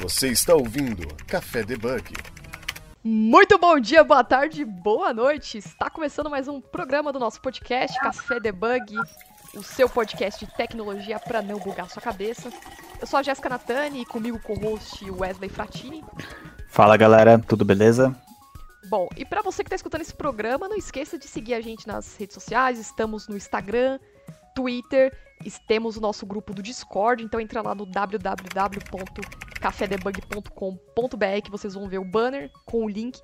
Você está ouvindo Café Debug. Muito bom dia, boa tarde, boa noite. Está começando mais um programa do nosso podcast Café Debug, o seu podcast de tecnologia para não bugar sua cabeça. Eu sou a Jéssica Natani e comigo co-host Wesley Fratini. Fala galera, tudo beleza? Bom, e para você que está escutando esse programa, não esqueça de seguir a gente nas redes sociais. Estamos no Instagram, Twitter, temos o nosso grupo do Discord, então entra lá no www.cafedebug.com.br que vocês vão ver o banner com o link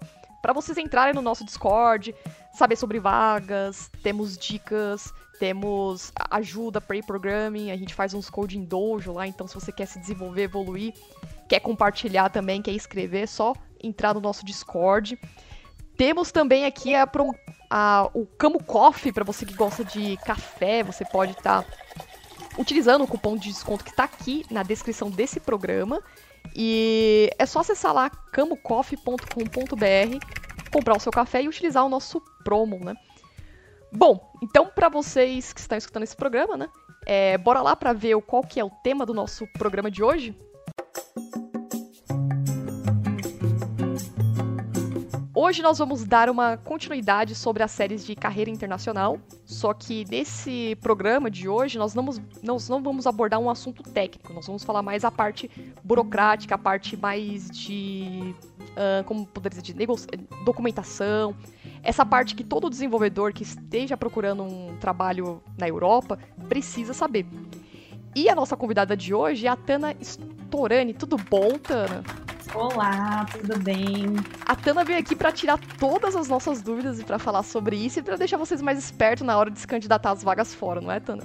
para vocês entrarem no nosso Discord, saber sobre vagas, temos dicas, temos ajuda para programming, a gente faz uns coding dojo lá, então se você quer se desenvolver, evoluir, quer compartilhar também, quer escrever, é só entrar no nosso Discord. Temos também aqui a, a, o Camo Coffee, para você que gosta de café, você pode estar tá utilizando o cupom de desconto que está aqui na descrição desse programa. E é só acessar lá camocoffee.com.br, comprar o seu café e utilizar o nosso promo, né? Bom, então para vocês que estão escutando esse programa, né? É, bora lá para ver qual que é o tema do nosso programa de hoje? Hoje nós vamos dar uma continuidade sobre as séries de carreira internacional, só que nesse programa de hoje nós não, nós não vamos abordar um assunto técnico, nós vamos falar mais a parte burocrática, a parte mais de. Uh, como poderia dizer, de documentação, essa parte que todo desenvolvedor que esteja procurando um trabalho na Europa precisa saber. E a nossa convidada de hoje é a Tana Storani. Tudo bom, Tana? Olá, tudo bem? A Tana veio aqui para tirar todas as nossas dúvidas e para falar sobre isso e para deixar vocês mais espertos na hora de se candidatar às vagas fora, não é, Tana?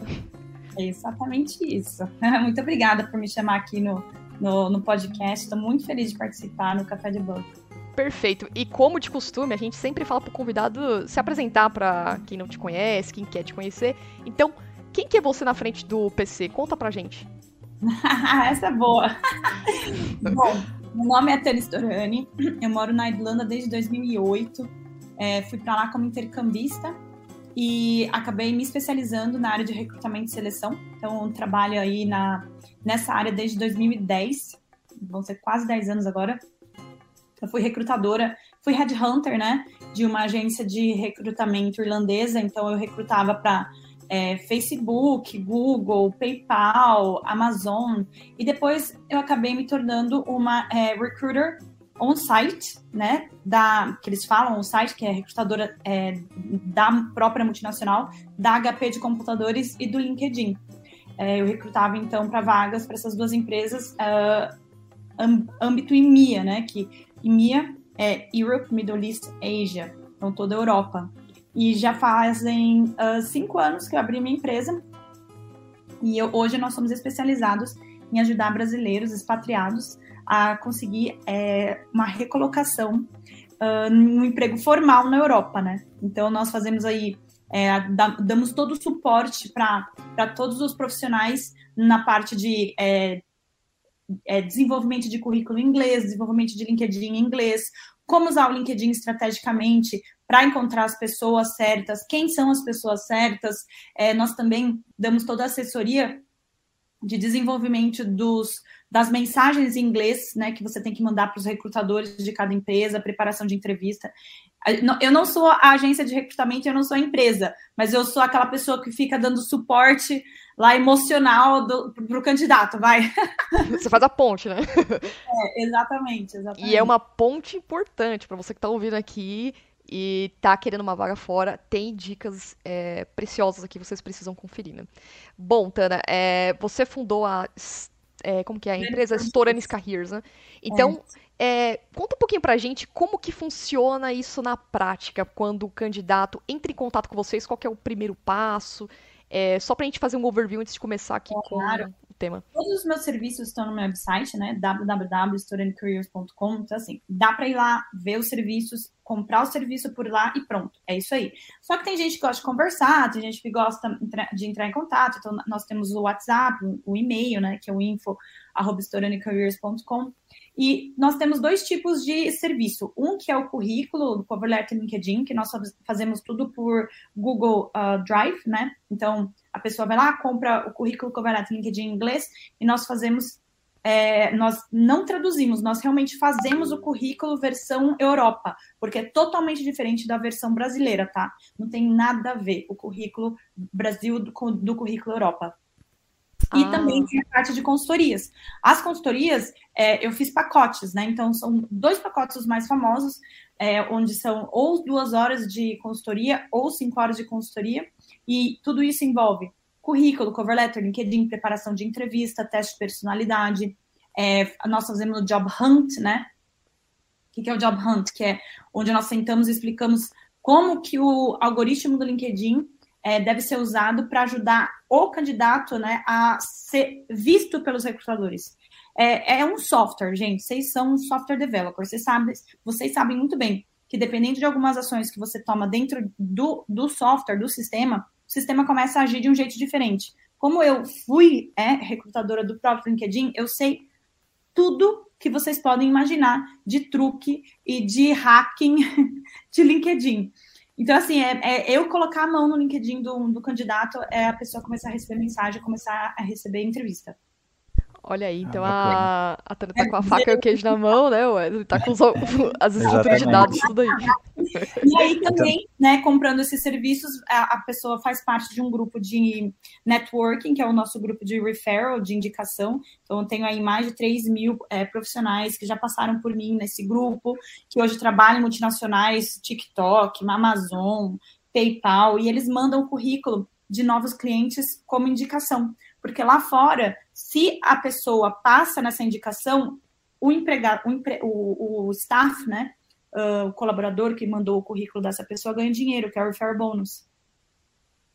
É exatamente isso. Muito obrigada por me chamar aqui no, no, no podcast. Estou muito feliz de participar no Café de Banco. Perfeito. E como de costume, a gente sempre fala pro convidado se apresentar para quem não te conhece, quem quer te conhecer. Então, quem que é você na frente do PC? Conta pra gente. Essa é boa. Bom, meu nome é Tânia Storani, eu moro na Irlanda desde 2008. É, fui para lá como intercambista e acabei me especializando na área de recrutamento e seleção. Então, trabalho aí na, nessa área desde 2010, vão ser quase 10 anos agora. Eu fui recrutadora, fui headhunter, né, de uma agência de recrutamento irlandesa, então eu recrutava para é, Facebook, Google, PayPal, Amazon, e depois eu acabei me tornando uma é, recruiter on-site, né, da, que eles falam on-site, que é recrutadora é, da própria multinacional, da HP de computadores e do LinkedIn. É, eu recrutava, então, para vagas para essas duas empresas, uh, âmbito EMEA, né, que EMEA é Europe, Middle East, Asia, então toda a Europa. E já fazem uh, cinco anos que eu abri minha empresa. E eu, hoje nós somos especializados em ajudar brasileiros expatriados a conseguir é, uma recolocação uh, num emprego formal na Europa, né? Então nós fazemos aí, é, damos todo o suporte para todos os profissionais na parte de é, é, desenvolvimento de currículo em inglês, desenvolvimento de LinkedIn em inglês, como usar o LinkedIn estrategicamente para encontrar as pessoas certas, quem são as pessoas certas. É, nós também damos toda a assessoria de desenvolvimento dos, das mensagens em inglês, né, que você tem que mandar para os recrutadores de cada empresa, preparação de entrevista. Eu não sou a agência de recrutamento, eu não sou a empresa, mas eu sou aquela pessoa que fica dando suporte lá emocional para o candidato, vai. Você faz a ponte, né? É, exatamente, exatamente. E é uma ponte importante para você que está ouvindo aqui e tá querendo uma vaga fora, tem dicas é, preciosas aqui, vocês precisam conferir, né? Bom, Tana, é, você fundou a. É, como que é? A empresa Storanis Careers, né? Então, é. é, conta um pouquinho pra gente como que funciona isso na prática, quando o candidato entra em contato com vocês, qual é o primeiro passo, é, só pra gente fazer um overview antes de começar aqui claro. com tema. Todos os meus serviços estão no meu website, né? www.studentcareers.com. Então, assim, dá para ir lá, ver os serviços, comprar o serviço por lá e pronto. É isso aí. Só que tem gente que gosta de conversar, tem gente que gosta de entrar em contato. Então, nós temos o WhatsApp, o e-mail, né? Que é o info.studentcareers.com. E nós temos dois tipos de serviço. Um que é o currículo, o cover letter LinkedIn, que nós fazemos tudo por Google uh, Drive, né? Então, a pessoa vai lá, compra o currículo cover letter LinkedIn em inglês e nós fazemos é, nós não traduzimos, nós realmente fazemos o currículo versão Europa, porque é totalmente diferente da versão brasileira, tá? Não tem nada a ver o currículo Brasil do, do currículo Europa. E ah. também tem a parte de consultorias. As consultorias, é, eu fiz pacotes, né? Então, são dois pacotes os mais famosos, é, onde são ou duas horas de consultoria ou cinco horas de consultoria, e tudo isso envolve currículo, cover letter, LinkedIn, preparação de entrevista, teste de personalidade. É, nós fazemos o Job Hunt, né? O que é o Job Hunt? Que é onde nós sentamos e explicamos como que o algoritmo do LinkedIn é, deve ser usado para ajudar o candidato né, a ser visto pelos recrutadores. É, é, um software, gente. Vocês são um software developer. Vocês sabem, vocês sabem muito bem que dependendo de algumas ações que você toma dentro do, do software, do sistema, o sistema começa a agir de um jeito diferente. Como eu fui é, recrutadora do próprio LinkedIn, eu sei tudo que vocês podem imaginar de truque e de hacking de LinkedIn. Então, assim, é, é, eu colocar a mão no LinkedIn do, do candidato, é a pessoa começar a receber mensagem, começar a receber entrevista. Olha aí, então ah, a, a Tana tá com a faca e o queijo na mão, né? Ele tá com os, as estruturas de dados, tudo aí. E aí também, né, comprando esses serviços, a, a, pessoa faz parte de um grupo de networking, que é o nosso grupo de referral, de indicação. Então, eu tenho aí mais de 3 mil é, profissionais que já passaram por mim nesse grupo, que hoje trabalham em multinacionais, TikTok, Amazon, PayPal, e eles mandam o currículo de novos clientes como indicação. Porque lá fora, se a pessoa passa nessa indicação, o empregado, o, empre, o, o staff, né, uh, o colaborador que mandou o currículo dessa pessoa ganha dinheiro, que é o refer bonus.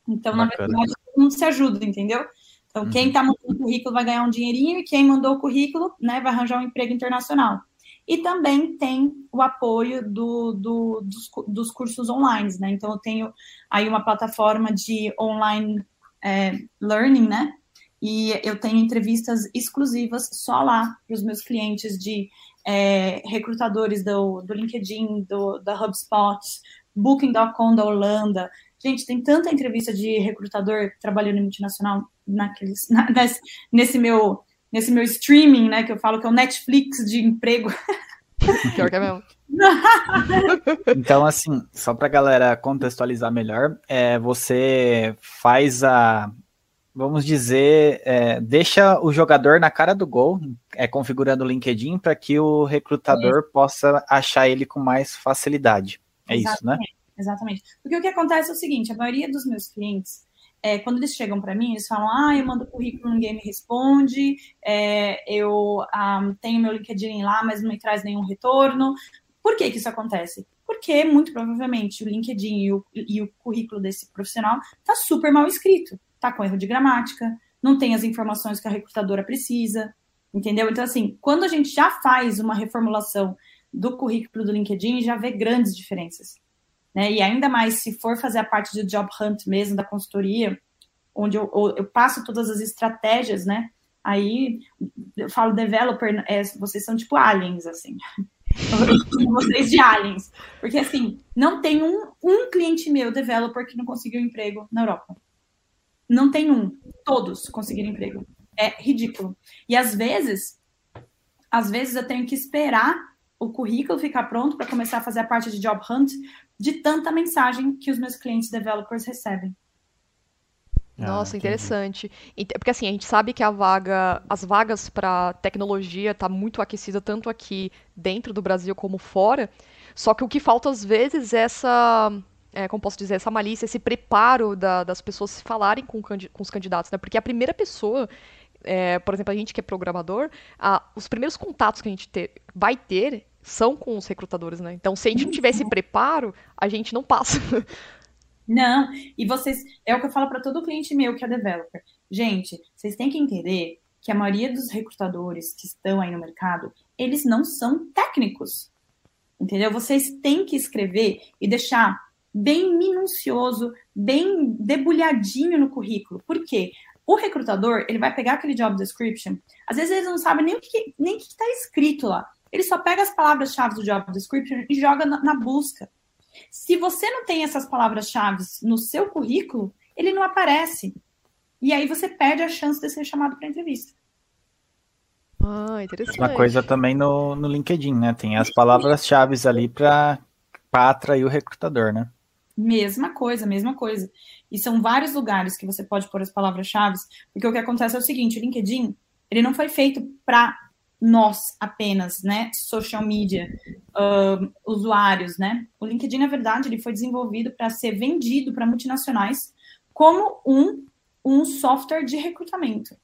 Então, Bacana. na verdade, todo mundo se ajuda, entendeu? Então, uhum. quem está mandando o currículo vai ganhar um dinheirinho e quem mandou o currículo, né, vai arranjar um emprego internacional. E também tem o apoio do, do, dos, dos, cursos online, né? Então, eu tenho aí uma plataforma de online é, learning, né? E eu tenho entrevistas exclusivas só lá para os meus clientes de é, recrutadores do, do LinkedIn, do, da HubSpot, Booking.com da Holanda. Gente, tem tanta entrevista de recrutador trabalhando em multinacional naqueles, na, nesse, nesse, meu, nesse meu streaming, né? Que eu falo que é o Netflix de emprego. Pior que é mesmo. então, assim, só para a galera contextualizar melhor, é, você faz a, vamos dizer, é, deixa o jogador na cara do gol, é, configurando o LinkedIn para que o recrutador possa achar ele com mais facilidade. É exatamente, isso, né? Exatamente. Porque o que acontece é o seguinte: a maioria dos meus clientes, é, quando eles chegam para mim, eles falam: ah, eu mando currículo, ninguém me responde, é, eu um, ah, tenho meu LinkedIn lá, mas não me traz nenhum retorno. Por que, que isso acontece? Porque, muito provavelmente, o LinkedIn e o, e o currículo desse profissional está super mal escrito tá com erro de gramática, não tem as informações que a recrutadora precisa, entendeu? Então, assim, quando a gente já faz uma reformulação do currículo do LinkedIn, já vê grandes diferenças. Né? E ainda mais se for fazer a parte de job hunt mesmo, da consultoria, onde eu, eu passo todas as estratégias, né? Aí eu falo developer, é, vocês são tipo aliens, assim. vocês de aliens. Porque assim, não tem um, um cliente meu, developer, que não conseguiu emprego na Europa. Não tem um. Todos conseguiram emprego. É ridículo. E às vezes, às vezes eu tenho que esperar o currículo ficar pronto para começar a fazer a parte de job hunt de tanta mensagem que os meus clientes developers recebem. Ah, Nossa, ah, interessante. Porque assim, a gente sabe que a vaga, as vagas para tecnologia tá muito aquecida tanto aqui dentro do Brasil como fora. Só que o que falta às vezes é essa é, como posso dizer, essa malícia, esse preparo da, das pessoas falarem com, com, os candidatos, né? Porque a primeira pessoa, é, por exemplo, a gente que é programador, a, os primeiros contatos que a gente ter, vai ter são com os recrutadores, né? Então, se a gente não tiver esse preparo, a gente não passa. Não, e vocês, é o que eu falo para todo cliente meu que é developer. Gente, vocês têm que entender que a maioria dos recrutadores que estão aí no mercado, eles não são técnicos. Entendeu? Vocês têm que escrever e deixar bem minucioso, bem debulhadinho no currículo. Por quê? O recrutador, ele vai pegar aquele job description, às vezes eles não sabem nem o que nem está escrito lá. Ele só pega as palavras-chave do job description e joga na, na busca. Se você não tem essas palavras-chave no seu currículo, ele não aparece. E aí você perde a chance de ser chamado para entrevista. Ah, interessante. Uma coisa também no, no LinkedIn, né? Tem as palavras-chave ali para atrair o recrutador, né? Mesma coisa, mesma coisa. E são vários lugares que você pode pôr as palavras-chave, porque o que acontece é o seguinte, o LinkedIn, ele não foi feito para nós apenas, né, social media, uh, usuários, né? O LinkedIn, na verdade, ele foi desenvolvido para ser vendido para multinacionais como um, um software de recrutamento.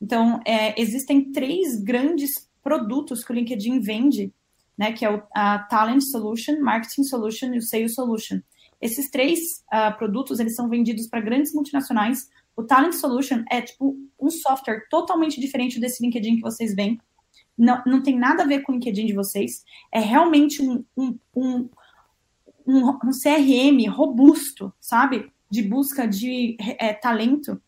Então, é, existem três grandes produtos que o LinkedIn vende, né, que é o, a Talent Solution, Marketing Solution e o Sales Solution. Esses três uh, produtos, eles são vendidos para grandes multinacionais. O Talent Solution é, tipo, um software totalmente diferente desse LinkedIn que vocês veem. Não, não tem nada a ver com o LinkedIn de vocês. É realmente um, um, um, um, um CRM robusto, sabe? De busca de é, talento.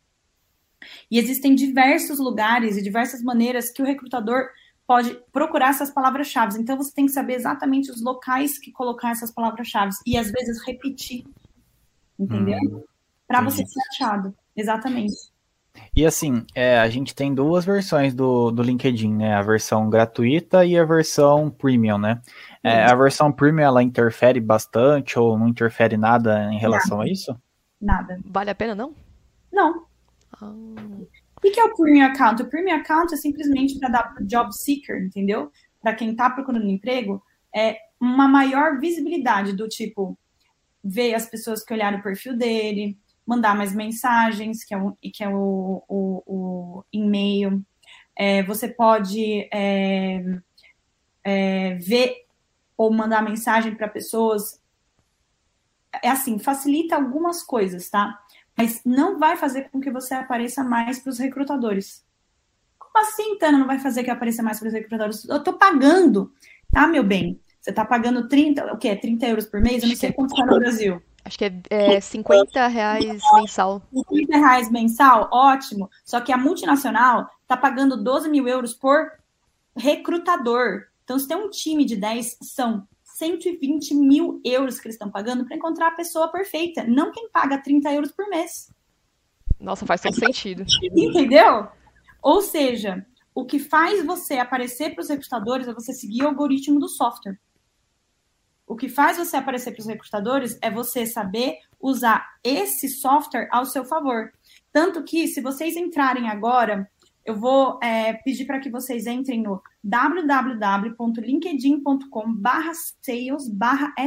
E existem diversos lugares e diversas maneiras que o recrutador pode procurar essas palavras-chave. Então, você tem que saber exatamente os locais que colocar essas palavras-chave e, às vezes, repetir. Entendeu? Hum, Para você ser achado. Exatamente. E assim, é, a gente tem duas versões do, do LinkedIn, né? A versão gratuita e a versão premium, né? É, a versão premium, ela interfere bastante ou não interfere nada em relação nada. a isso? Nada. Vale a pena, não? Não. Ah. O que é o Premium Account? O Premium Account é simplesmente para dar para job seeker, entendeu? Para quem está procurando emprego, é uma maior visibilidade do tipo ver as pessoas que olharam o perfil dele, mandar mais mensagens, que é o, que é o, o, o e-mail. É, você pode é, é, ver ou mandar mensagem para pessoas. É assim, facilita algumas coisas, tá? Mas não vai fazer com que você apareça mais para os recrutadores. Como assim, Tana, não vai fazer que apareça mais para os recrutadores? Eu tô pagando, tá, meu bem? Você tá pagando 30, o quê? 30 euros por mês? Eu não sei quanto está no Brasil. Acho que é, é 50 reais mensal. 50 reais mensal, ótimo. Só que a multinacional está pagando 12 mil euros por recrutador. Então, se tem um time de 10, são 120 mil euros que eles estão pagando para encontrar a pessoa perfeita, não quem paga 30 euros por mês. Nossa, faz todo sentido. Entendeu? Ou seja, o que faz você aparecer para os recrutadores é você seguir o algoritmo do software. O que faz você aparecer para os recrutadores é você saber usar esse software ao seu favor. Tanto que, se vocês entrarem agora, eu vou é, pedir para que vocês entrem no www.linkedin.com sales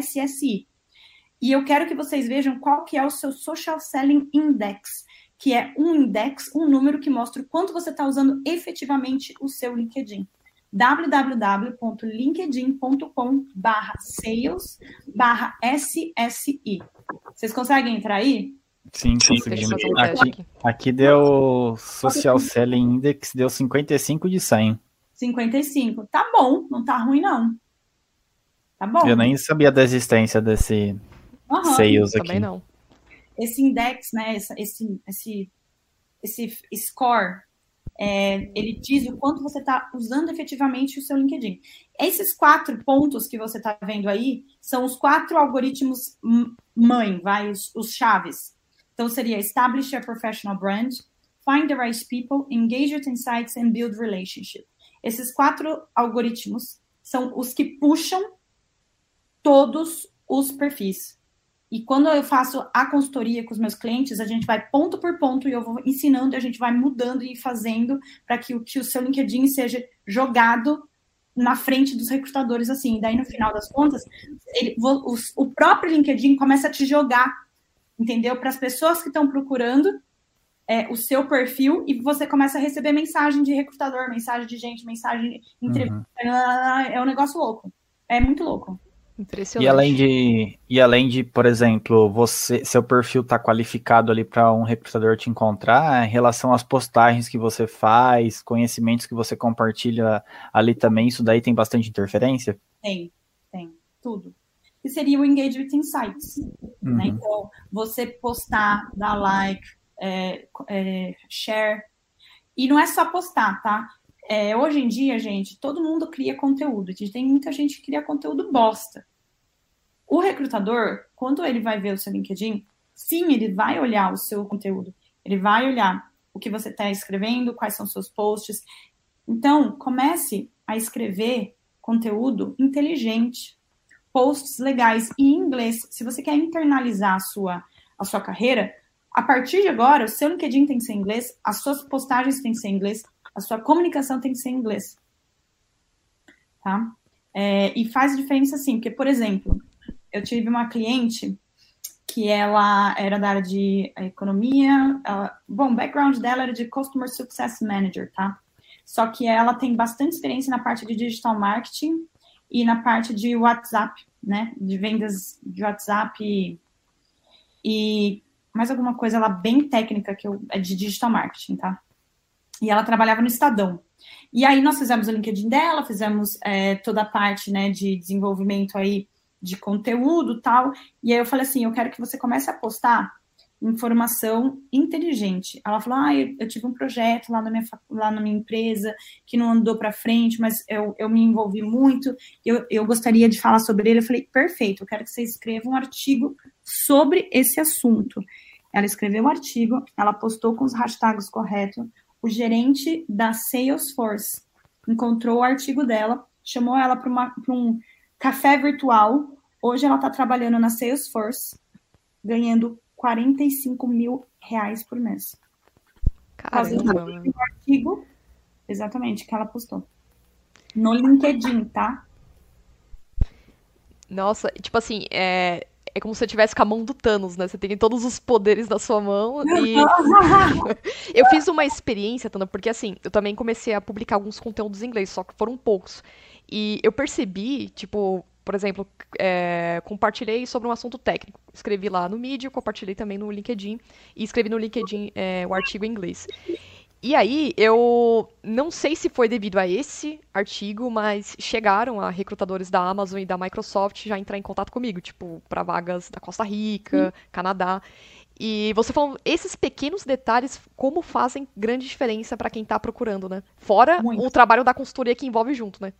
SSI. E eu quero que vocês vejam qual que é o seu Social Selling Index, que é um index, um número que mostra o quanto você está usando efetivamente o seu LinkedIn www.linkedin.com sales SSI. Vocês conseguem entrar aí? Sim, conseguimos. Um aqui, aqui. deu Social Selling Index, deu 55 de 100. 55. Tá bom, não tá ruim não. Tá bom. Eu nem sabia da existência desse uhum, sales aqui. Também não. Esse index, né, esse, esse, esse score é, ele diz o quanto você está usando efetivamente o seu LinkedIn. Esses quatro pontos que você está vendo aí são os quatro algoritmos mãe, vai, os, os chaves. Então, seria establish a professional brand, find the right people, engage with insights and build relationship. Esses quatro algoritmos são os que puxam todos os perfis. E quando eu faço a consultoria com os meus clientes, a gente vai ponto por ponto e eu vou ensinando, a gente vai mudando e fazendo para que, que o seu LinkedIn seja jogado na frente dos recrutadores assim. E daí, no final das contas, ele, o, o próprio LinkedIn começa a te jogar, entendeu? Para as pessoas que estão procurando é, o seu perfil e você começa a receber mensagem de recrutador, mensagem de gente, mensagem de entrevista. Uhum. É um negócio louco. É muito louco. Impressionante. E além de, e além de, por exemplo, você, seu perfil tá qualificado ali para um recrutador te encontrar, em relação às postagens que você faz, conhecimentos que você compartilha ali também, isso daí tem bastante interferência? Tem, tem, tudo. Que seria o Engage with Insights. Né? Uhum. Né? Então, você postar, dar like, é, é, share. E não é só postar, tá? É, hoje em dia, gente, todo mundo cria conteúdo. Tem muita gente que cria conteúdo bosta. O recrutador, quando ele vai ver o seu LinkedIn, sim, ele vai olhar o seu conteúdo. Ele vai olhar o que você está escrevendo, quais são seus posts. Então, comece a escrever conteúdo inteligente, posts legais em inglês. Se você quer internalizar a sua, a sua carreira, a partir de agora, o seu LinkedIn tem que ser em inglês, as suas postagens têm que ser em inglês, a sua comunicação tem que ser em inglês. Tá? É, e faz diferença sim, porque, por exemplo, eu tive uma cliente que ela era da área de economia, ela, bom, o background dela era de Customer Success Manager, tá? Só que ela tem bastante experiência na parte de digital marketing e na parte de WhatsApp, né? De vendas de WhatsApp e, e mais alguma coisa lá bem técnica que eu, é de digital marketing, tá? E ela trabalhava no Estadão. E aí nós fizemos o LinkedIn dela, fizemos é, toda a parte né, de desenvolvimento aí de conteúdo tal. E aí eu falei assim, eu quero que você comece a postar informação inteligente. Ela falou, ah, eu, eu tive um projeto lá na minha, lá na minha empresa que não andou para frente, mas eu, eu me envolvi muito, eu, eu gostaria de falar sobre ele. Eu falei, perfeito, eu quero que você escreva um artigo sobre esse assunto. Ela escreveu o um artigo, ela postou com os hashtags corretos, o gerente da Salesforce encontrou o artigo dela, chamou ela para um café virtual. Hoje ela está trabalhando na Salesforce, ganhando 45 mil reais por mês. Caramba. Um artigo, exatamente, que ela postou. No LinkedIn, tá? Nossa, tipo assim, é, é como se você tivesse com a mão do Thanos, né? Você tem todos os poderes na sua mão e... eu fiz uma experiência, Tana, porque assim, eu também comecei a publicar alguns conteúdos em inglês, só que foram poucos. E eu percebi, tipo, por exemplo, é, compartilhei sobre um assunto técnico. Escrevi lá no Medium, compartilhei também no LinkedIn e escrevi no LinkedIn é, o artigo em inglês. E aí, eu não sei se foi devido a esse artigo, mas chegaram a recrutadores da Amazon e da Microsoft já entrar em contato comigo, tipo, para vagas da Costa Rica, Canadá. E você falou, esses pequenos detalhes, como fazem grande diferença para quem tá procurando, né? Fora Muito. o trabalho da consultoria que envolve junto, né?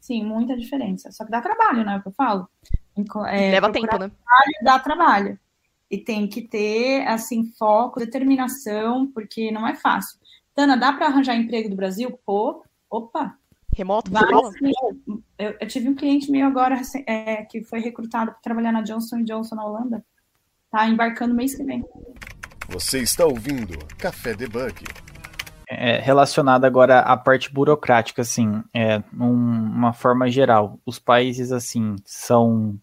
Sim, muita diferença. Só que dá trabalho, né? É o que eu falo. É, Leva tempo, né? Trabalho, dá trabalho. E tem que ter, assim, foco, determinação, porque não é fácil. Tana, dá para arranjar emprego do Brasil? Pô, opa. Remoto? Vai, eu, eu, tive um cliente meu agora é, que foi recrutado para trabalhar na Johnson Johnson na Holanda. Tá embarcando mês que vem. Você está ouvindo Café Debug. É, relacionado agora à parte burocrática, assim, é, uma forma geral, os países, assim, são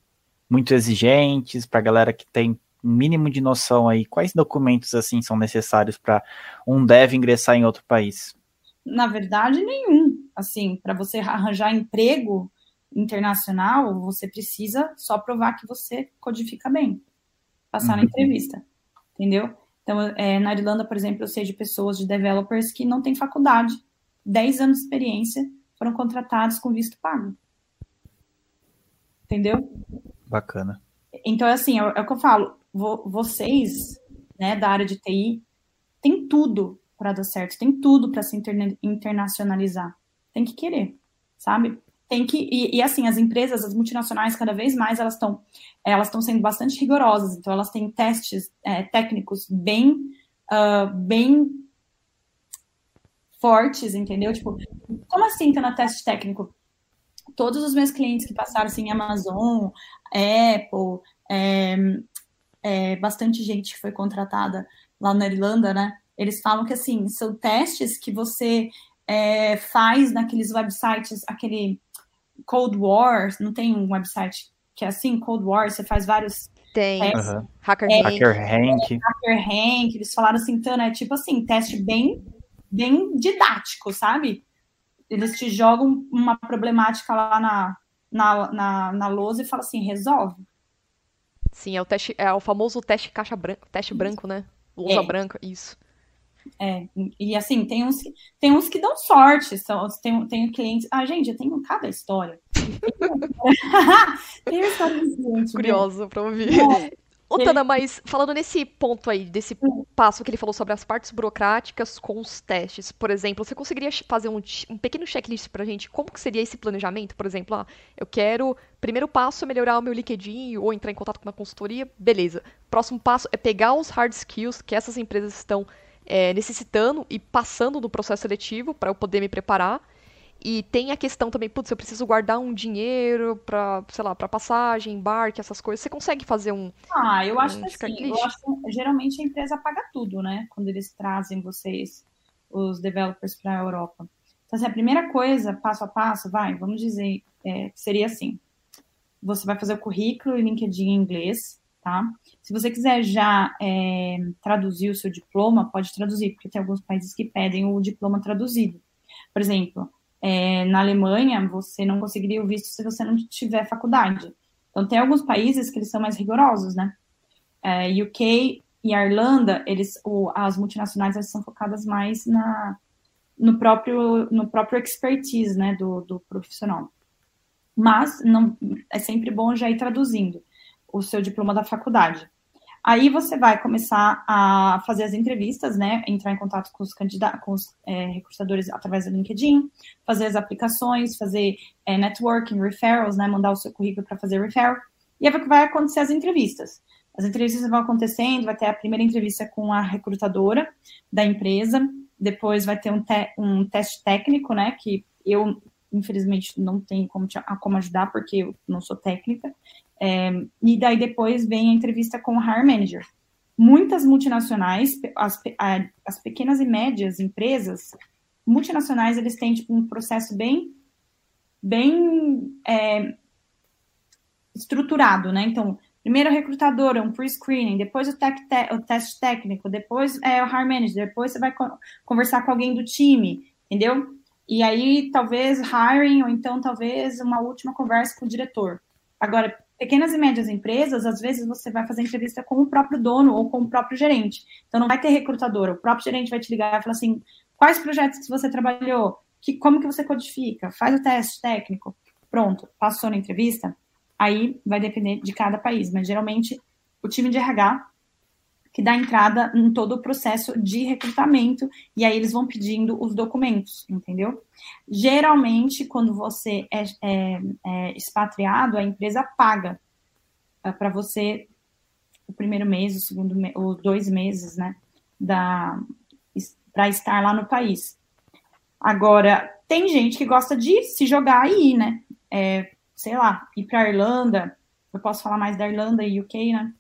muito exigentes para a galera que tem um mínimo de noção aí, quais documentos, assim, são necessários para um dev ingressar em outro país? Na verdade, nenhum. Assim, para você arranjar emprego internacional, você precisa só provar que você codifica bem, passar uhum. na entrevista, entendeu? Então, é, na Irlanda, por exemplo, eu sei de pessoas, de developers que não têm faculdade, 10 anos de experiência, foram contratados com visto pago. Entendeu? Bacana. Então, assim, é, é o que eu falo. vocês, né, da área de TI, tem tudo para dar certo, tem tudo para se interna internacionalizar. Tem que querer, sabe? Tem que e, e, assim as empresas, as multinacionais cada vez mais elas estão elas estão sendo bastante rigorosas, então elas têm testes é, técnicos bem uh, bem fortes, entendeu? Tipo, como assim tá na teste técnico? Todos os meus clientes que passaram assim, Amazon, Apple, é, é, bastante gente foi contratada lá na Irlanda, né? Eles falam que assim são testes que você é, faz naqueles websites, aquele Cold War, não tem um website que é assim, Cold War, você faz vários tem. Uhum. Hacker, é, Hacker Hank. É, Hacker Hank. Eles falaram assim, Tana, é tipo assim, teste bem, bem didático, sabe? Eles te jogam uma problemática lá na, na, na, na lousa e falam assim, resolve. Sim, é o teste, é o famoso teste caixa branco, teste branco, né? Lousa é. branca, isso. É, e assim, tem uns, tem uns que dão sorte, são, tem, tem clientes. Ah, gente, eu tenho cada história. tem história cliente. Curiosa pra ouvir. É. Ô, Tana, mas falando nesse ponto aí, desse passo que ele falou sobre as partes burocráticas com os testes, por exemplo, você conseguiria fazer um, um pequeno checklist pra gente? Como que seria esse planejamento? Por exemplo, ah, eu quero, primeiro passo é melhorar o meu LinkedIn ou entrar em contato com uma consultoria, beleza. Próximo passo é pegar os hard skills que essas empresas estão é, necessitando e passando no processo seletivo para eu poder me preparar. E tem a questão também, putz, eu preciso guardar um dinheiro para, sei lá, para passagem, embarque, essas coisas. Você consegue fazer um. Ah, eu acho um que assim, eu acho que geralmente a empresa paga tudo, né? Quando eles trazem vocês, os developers, para a Europa. Então, assim, a primeira coisa, passo a passo, vai, vamos dizer, é, seria assim: você vai fazer o currículo e LinkedIn em inglês, tá? Se você quiser já é, traduzir o seu diploma, pode traduzir, porque tem alguns países que pedem o diploma traduzido. Por exemplo, é, na Alemanha, você não conseguiria o visto se você não tiver faculdade. Então, tem alguns países que eles são mais rigorosos, né? É, UK e a Irlanda, eles, o, as multinacionais elas são focadas mais na, no, próprio, no próprio expertise né, do, do profissional. Mas não, é sempre bom já ir traduzindo o seu diploma da faculdade. Aí você vai começar a fazer as entrevistas, né? Entrar em contato com os candidatos, com os é, recrutadores através do LinkedIn, fazer as aplicações, fazer é, networking, referrals, né? Mandar o seu currículo para fazer referral. E aí vai acontecer as entrevistas. As entrevistas vão acontecendo, vai ter a primeira entrevista com a recrutadora da empresa, depois vai ter um, te um teste técnico, né? Que eu, infelizmente, não tenho como, te, como ajudar, porque eu não sou técnica. É, e daí depois vem a entrevista com o Hire Manager. Muitas multinacionais, as, as pequenas e médias empresas, multinacionais, eles têm tipo, um processo bem, bem é, estruturado, né? Então, primeiro recrutador, um pre-screening, depois o, tech te o teste técnico, depois é o hire manager, depois você vai co conversar com alguém do time, entendeu? E aí, talvez hiring, ou então talvez uma última conversa com o diretor. Agora, pequenas e médias empresas, às vezes você vai fazer entrevista com o próprio dono ou com o próprio gerente. Então não vai ter recrutador, o próprio gerente vai te ligar e falar assim: quais projetos que você trabalhou? Que, como que você codifica? Faz o teste técnico. Pronto, passou na entrevista. Aí vai depender de cada país, mas geralmente o time de RH que dá entrada em todo o processo de recrutamento, e aí eles vão pedindo os documentos, entendeu? Geralmente, quando você é, é, é expatriado, a empresa paga é, para você o primeiro mês, o segundo mês, os dois meses, né, da para estar lá no país. Agora, tem gente que gosta de se jogar ir, né? É, sei lá, ir para Irlanda, eu posso falar mais da Irlanda e UK, né?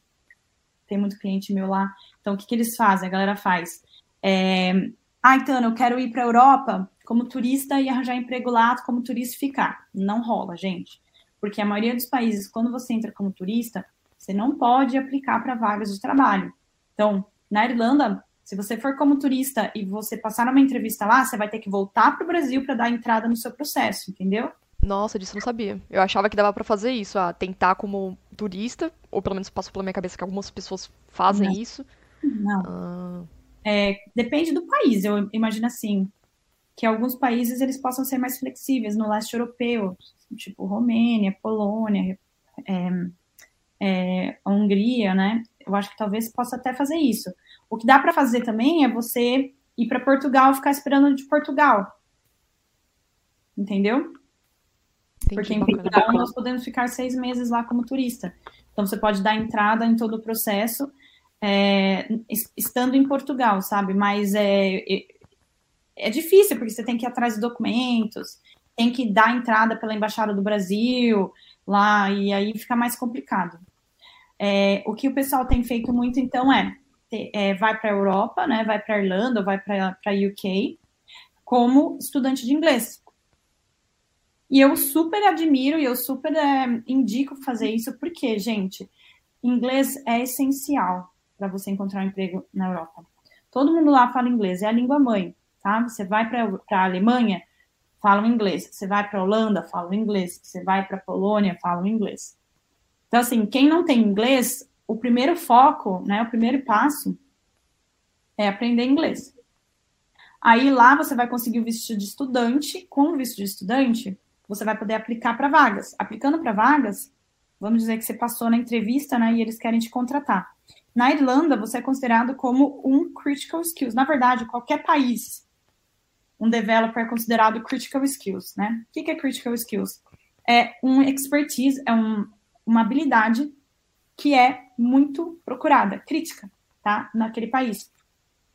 Tem muito cliente meu lá. Então, o que, que eles fazem? A galera faz. É, ah, então, eu quero ir para a Europa como turista e arranjar emprego lá como turista e ficar. Não rola, gente. Porque a maioria dos países, quando você entra como turista, você não pode aplicar para vagas de trabalho. Então, na Irlanda, se você for como turista e você passar numa entrevista lá, você vai ter que voltar para o Brasil para dar entrada no seu processo, entendeu? Nossa, disso eu não sabia. Eu achava que dava para fazer isso, a tentar como turista, ou pelo menos passou pela minha cabeça que algumas pessoas fazem não. isso. Não. Ah. É, depende do país, eu imagino assim, que alguns países eles possam ser mais flexíveis no leste europeu, tipo Romênia, Polônia, é, é, a Hungria, né? Eu acho que talvez possa até fazer isso. O que dá para fazer também é você ir para Portugal e ficar esperando de Portugal. Entendeu? Porque em Portugal nós podemos ficar seis meses lá como turista. Então você pode dar entrada em todo o processo é, estando em Portugal, sabe? Mas é, é, é difícil, porque você tem que ir atrás de documentos, tem que dar entrada pela Embaixada do Brasil lá, e aí fica mais complicado. É, o que o pessoal tem feito muito, então, é, é vai para a Europa, né, vai para a Irlanda, vai para a UK, como estudante de inglês. E eu super admiro e eu super é, indico fazer isso, porque, gente, inglês é essencial para você encontrar um emprego na Europa. Todo mundo lá fala inglês, é a língua mãe, tá? Você vai para a Alemanha, fala inglês. Você vai para a Holanda, fala inglês. Você vai para a Polônia, fala inglês. Então, assim, quem não tem inglês, o primeiro foco, né, o primeiro passo é aprender inglês. Aí lá você vai conseguir o visto de estudante. Com o visto de estudante, você vai poder aplicar para vagas. Aplicando para vagas, vamos dizer que você passou na entrevista, né, e eles querem te contratar. Na Irlanda, você é considerado como um critical skills. Na verdade, qualquer país, um developer é considerado critical skills, né? O que é critical skills? É um expertise, é um, uma habilidade que é muito procurada, crítica, tá? Naquele país.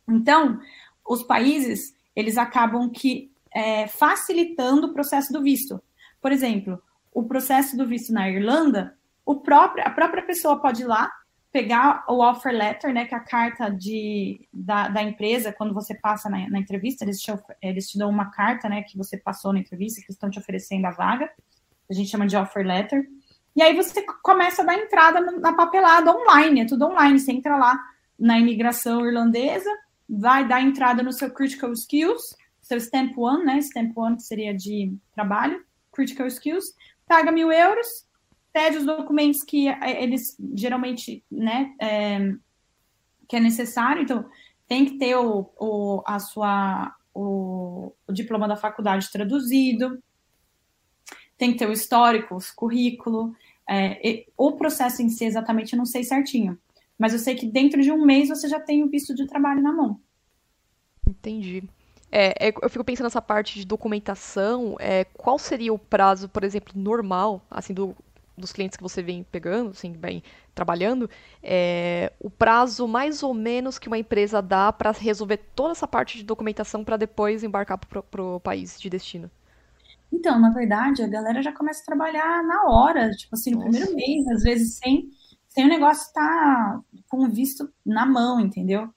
Então, os países, eles acabam que é, facilitando o processo do visto. Por exemplo, o processo do visto na Irlanda, próprio, a própria pessoa pode ir lá, pegar o offer letter, né, que é a carta de, da, da empresa, quando você passa na, na entrevista, eles te, eles te dão uma carta, né, que você passou na entrevista, que estão te oferecendo a vaga, a gente chama de offer letter, e aí você começa a dar entrada na papelada online, é tudo online, você entra lá na imigração irlandesa, vai dar entrada no seu critical skills, seu stamp one, né, stamp one que seria de trabalho, critical skills, paga mil euros, pede os documentos que é, eles geralmente, né, é, que é necessário. Então, tem que ter o, o a sua, o, o, diploma da faculdade traduzido, tem que ter o histórico, o currículo. É, o processo em si, exatamente, eu não sei certinho. Mas eu sei que dentro de um mês você já tem o visto de trabalho na mão. Entendi. É, é, eu fico pensando nessa parte de documentação. É, qual seria o prazo, por exemplo, normal, assim, do, dos clientes que você vem pegando, assim, vem trabalhando, é, o prazo mais ou menos que uma empresa dá para resolver toda essa parte de documentação para depois embarcar para o país de destino? Então, na verdade, a galera já começa a trabalhar na hora, tipo assim, no Nossa. primeiro mês, às vezes sem, sem o negócio estar tá com visto na mão, entendeu?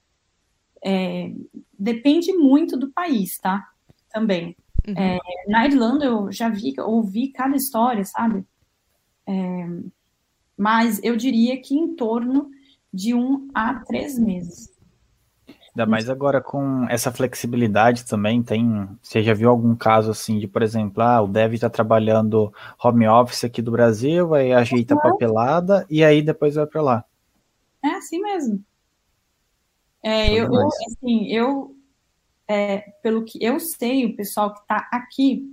É, depende muito do país, tá? Também. Uhum. É, na Irlanda eu já vi, ouvi cada história, sabe? É, mas eu diria que em torno de um a três meses. Ainda mais agora com essa flexibilidade também, tem. Você já viu algum caso assim de, por exemplo, ah, o Dev está trabalhando home office aqui do Brasil, aí ajeita a papelada e aí depois vai para lá. É assim mesmo. É, eu, eu, assim, eu é, pelo que eu sei, o pessoal que está aqui,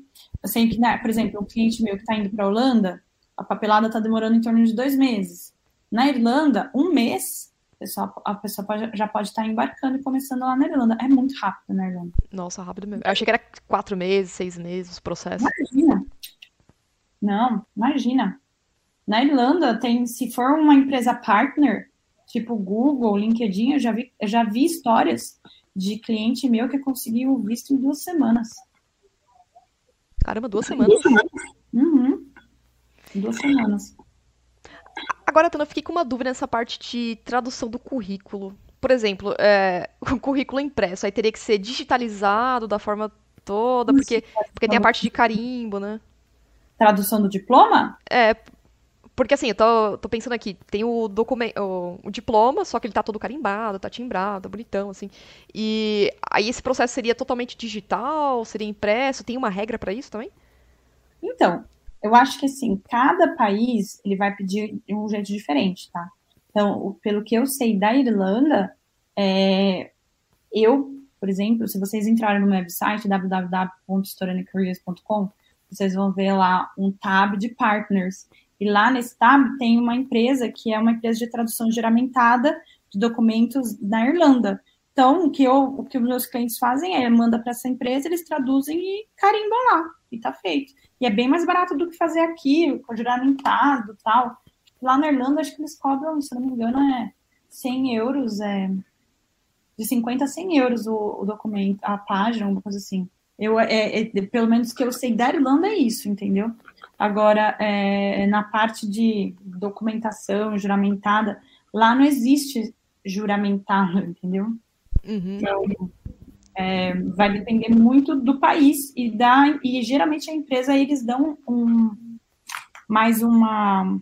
sempre, né, por exemplo, um cliente meu que está indo para a Holanda, a papelada está demorando em torno de dois meses. Na Irlanda, um mês, a pessoa, a pessoa pode, já pode estar embarcando e começando lá na Irlanda. É muito rápido na Irlanda. Nossa, rápido mesmo. Eu achei que era quatro meses, seis meses o processo. Imagina. Não, imagina. Na Irlanda, tem, se for uma empresa partner, tipo Google, LinkedIn, eu já vi, eu já vi histórias de cliente meu que conseguiu o visto em duas semanas. Caramba, duas semanas? Uhum. Duas semanas. Agora, Tana, eu fiquei com uma dúvida nessa parte de tradução do currículo. Por exemplo, é, o currículo impresso, aí teria que ser digitalizado da forma toda, porque, porque tem a parte de carimbo, né? Tradução do diploma? É, porque assim, eu tô, tô pensando aqui, tem o documento, o, o, diploma, só que ele tá todo carimbado, tá timbrado, bonitão, assim. E aí esse processo seria totalmente digital, seria impresso, tem uma regra para isso também? Então, eu acho que assim, cada país ele vai pedir de um jeito diferente, tá? Então, pelo que eu sei da Irlanda, é, eu, por exemplo, se vocês entrarem no meu website www.historianicareers.com, vocês vão ver lá um tab de partners. E lá nesse tab tem uma empresa que é uma empresa de tradução geramentada de documentos na Irlanda. Então, o que, eu, o que os meus clientes fazem é manda para essa empresa, eles traduzem e carimbam lá, e tá feito. E é bem mais barato do que fazer aqui, com e tal. Lá na Irlanda, acho que eles cobram, se não me engano, é 100 euros, é de 50 a 100 euros o, o documento, a página, alguma coisa assim. Eu, é, é, pelo menos que eu sei da Irlanda é isso, entendeu? Agora, é, na parte de documentação juramentada, lá não existe juramentado, entendeu? Uhum. Então, é, vai depender muito do país e da e geralmente a empresa eles dão um mais uma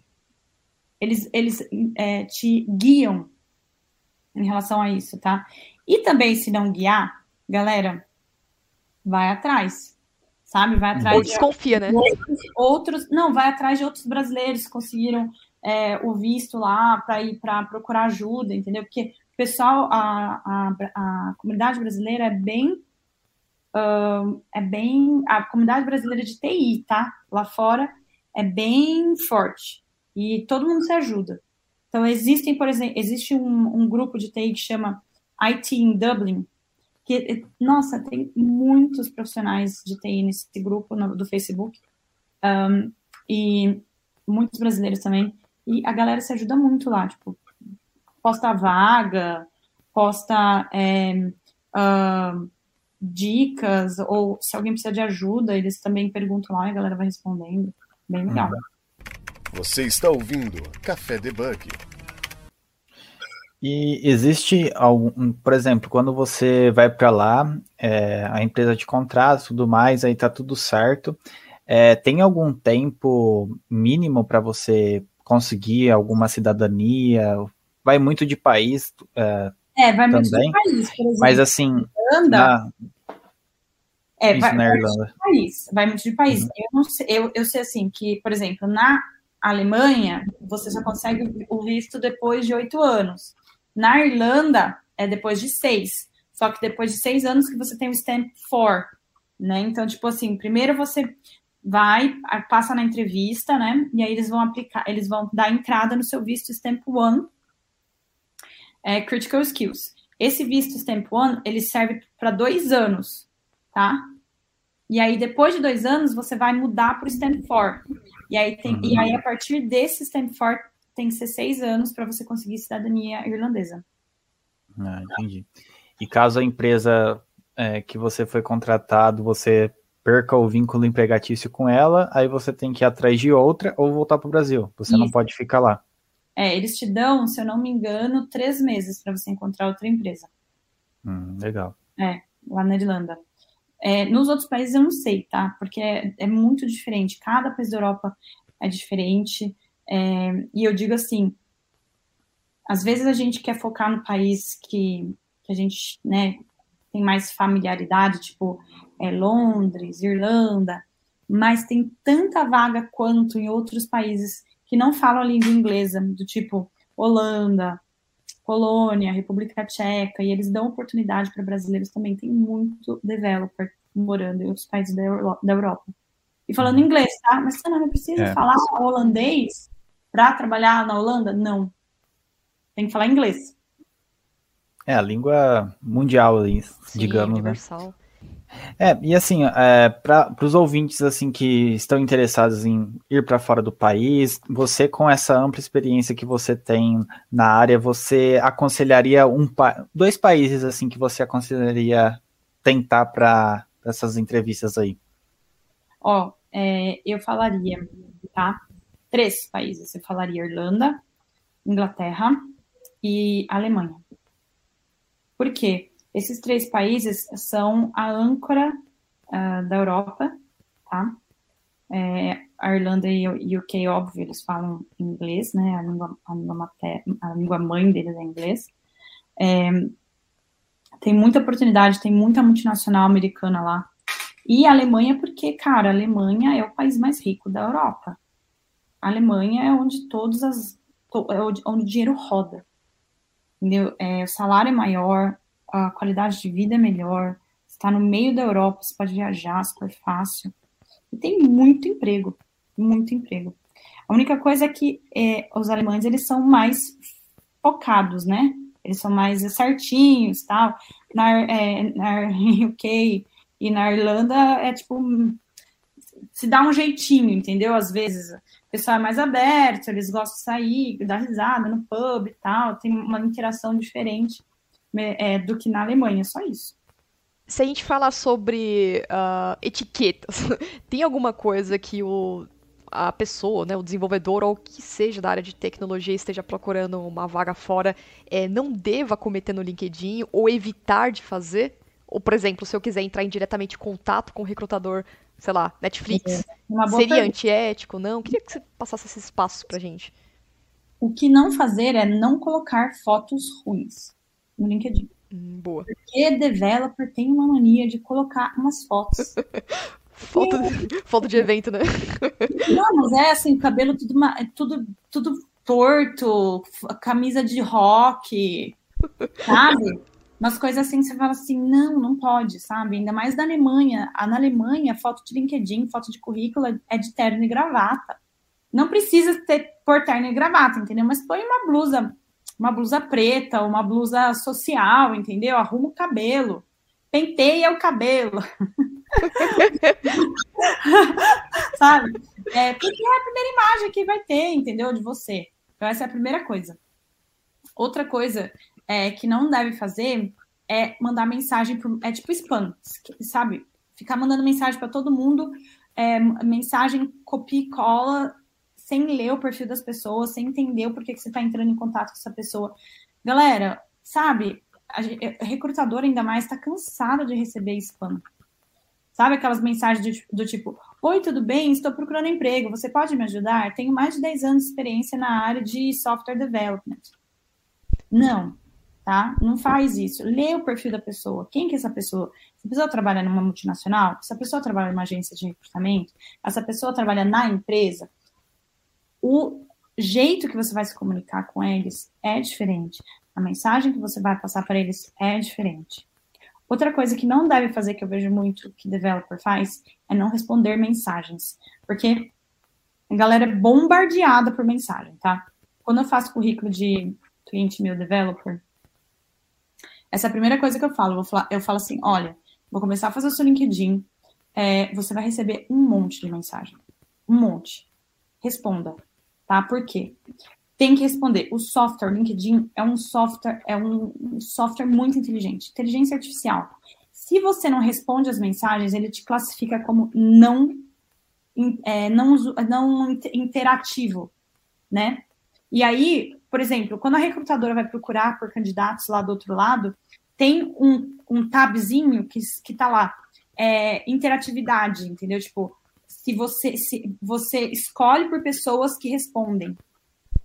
eles eles é, te guiam em relação a isso, tá? E também se não guiar, galera, vai atrás, sabe? Vai atrás. Ou desconfia, de né? Outros, não, vai atrás de outros brasileiros que conseguiram é, o visto lá para ir para procurar ajuda, entendeu? Porque pessoal, a, a, a comunidade brasileira é bem. Uh, é bem. A comunidade brasileira de TI, tá? Lá fora é bem forte. E todo mundo se ajuda. Então, existem, por exemplo, existe um, um grupo de TI que chama IT in Dublin, que, nossa, tem muitos profissionais de TI nesse grupo no, do Facebook, um, e muitos brasileiros também, e a galera se ajuda muito lá, tipo, posta vaga, posta é, uh, dicas, ou se alguém precisa de ajuda, eles também perguntam lá e a galera vai respondendo. Bem legal. Você está ouvindo Café Debug. E existe algum, por exemplo, quando você vai para lá, é, a empresa te contrata, tudo mais, aí tá tudo certo. É, tem algum tempo mínimo para você conseguir alguma cidadania? Vai muito de país. É, é vai muito também, de país, por exemplo. Mas assim. Irlanda. Na... É, vai, na Irlanda. Vai muito de país. Vai muito de país. Uhum. Eu, não sei, eu, eu sei assim que, por exemplo, na Alemanha, você só consegue o visto depois de oito anos. Na Irlanda, é depois de seis. Só que depois de seis anos que você tem o Stamp 4, né? Então, tipo assim, primeiro você vai, passa na entrevista, né? E aí eles vão aplicar, eles vão dar entrada no seu visto Stamp 1, é, Critical Skills. Esse visto Stamp 1, ele serve para dois anos, tá? E aí, depois de dois anos, você vai mudar para o Stamp 4. E aí, tem, uhum. e aí, a partir desse Stamp 4, tem que ser seis anos para você conseguir cidadania irlandesa. Ah, entendi. E caso a empresa é, que você foi contratado, você perca o vínculo empregatício com ela, aí você tem que ir atrás de outra ou voltar para o Brasil. Você Isso. não pode ficar lá. É, eles te dão, se eu não me engano, três meses para você encontrar outra empresa. Hum, legal. É, lá na Irlanda. É, nos outros países eu não sei, tá? Porque é, é muito diferente. Cada país da Europa é diferente. É, e eu digo assim, às vezes a gente quer focar no país que, que a gente né, tem mais familiaridade, tipo é, Londres, Irlanda, mas tem tanta vaga quanto em outros países que não falam a língua inglesa, do tipo Holanda, Polônia, República Tcheca, e eles dão oportunidade para brasileiros também. Tem muito developer morando em outros países da, Europa. E falando uhum. inglês, tá? Mas você não precisa é. falar holandês para trabalhar na Holanda? Não. Tem que falar inglês. É, a língua mundial, Sim, digamos, né? universal. né? É, e assim, é, para os ouvintes assim que estão interessados em ir para fora do país, você com essa ampla experiência que você tem na área, você aconselharia um dois países assim que você aconselharia tentar para essas entrevistas aí? Ó, é, eu falaria, tá? três países. Eu falaria Irlanda, Inglaterra e Alemanha. Por quê? Esses três países são a âncora uh, da Europa, tá? É, a Irlanda e o UK, óbvio, eles falam inglês, né? A língua, a língua, a língua mãe deles é inglês. É, tem muita oportunidade, tem muita multinacional americana lá. E a Alemanha, porque, cara, a Alemanha é o país mais rico da Europa a Alemanha é onde todas as é onde, o dinheiro roda. Entendeu? É, o salário é maior, a qualidade de vida é melhor, está no meio da Europa, você pode viajar super fácil. E tem muito emprego, muito emprego. A única coisa é que é, os alemães, eles são mais focados, né? Eles são mais certinhos, tal. Na, é, na UK e na Irlanda é tipo se dá um jeitinho, entendeu? Às vezes o pessoal é mais aberto, eles gostam de sair, dar risada no pub e tal, tem uma interação diferente é, do que na Alemanha, só isso. Se a gente falar sobre uh, etiquetas, tem alguma coisa que o, a pessoa, né, o desenvolvedor ou que seja da área de tecnologia esteja procurando uma vaga fora, é, não deva cometer no LinkedIn ou evitar de fazer? Ou, por exemplo, se eu quiser entrar em diretamente contato com o recrutador sei lá, Netflix, é, seria pergunta. antiético, não? Queria que você passasse esses passos pra gente. O que não fazer é não colocar fotos ruins no LinkedIn. Hum, boa. Porque developer tem uma mania de colocar umas fotos. foto, de, foto de evento, né? não, mas é assim, o cabelo tudo, tudo, tudo torto, camisa de rock, sabe? Umas coisas assim, você fala assim, não, não pode, sabe? Ainda mais na Alemanha. na Alemanha, foto de LinkedIn, foto de currículo é de terno e gravata. Não precisa ter por terno e gravata, entendeu? Mas põe uma blusa, uma blusa preta, uma blusa social, entendeu? Arruma o cabelo, penteia o cabelo. sabe? É, porque é a primeira imagem que vai ter, entendeu? De você. Então, essa é a primeira coisa. Outra coisa é, que não deve fazer é mandar mensagem, por, é tipo spam, sabe? Ficar mandando mensagem para todo mundo, é, mensagem copia e cola, sem ler o perfil das pessoas, sem entender o porquê que você está entrando em contato com essa pessoa. Galera, sabe, a, a recrutadora ainda mais está cansada de receber spam. Sabe aquelas mensagens do, do, tipo: Oi, tudo bem? Estou procurando emprego. Você pode me ajudar? Tenho mais de 10 anos de experiência na área de software development. Não, tá? Não faz isso. Lê o perfil da pessoa. Quem que é essa pessoa? Essa pessoa trabalha numa multinacional? Essa pessoa trabalha numa agência de recrutamento? Essa pessoa trabalha na empresa? O jeito que você vai se comunicar com eles é diferente. A mensagem que você vai passar para eles é diferente. Outra coisa que não deve fazer, que eu vejo muito que developer faz, é não responder mensagens. Porque a galera é bombardeada por mensagem, tá? Quando eu faço currículo de cliente meu developer, essa é a primeira coisa que eu falo. Eu, falar, eu falo assim: olha, vou começar a fazer o seu LinkedIn. É, você vai receber um monte de mensagem. Um monte. Responda, tá? Por quê? Tem que responder. O software, LinkedIn, é um software, é um software muito inteligente. Inteligência artificial. Se você não responde as mensagens, ele te classifica como não, é, não, não interativo, né? E aí, por exemplo, quando a recrutadora vai procurar por candidatos lá do outro lado, tem um, um tabzinho que, que tá lá, é, interatividade, entendeu? Tipo, se você, se você escolhe por pessoas que respondem.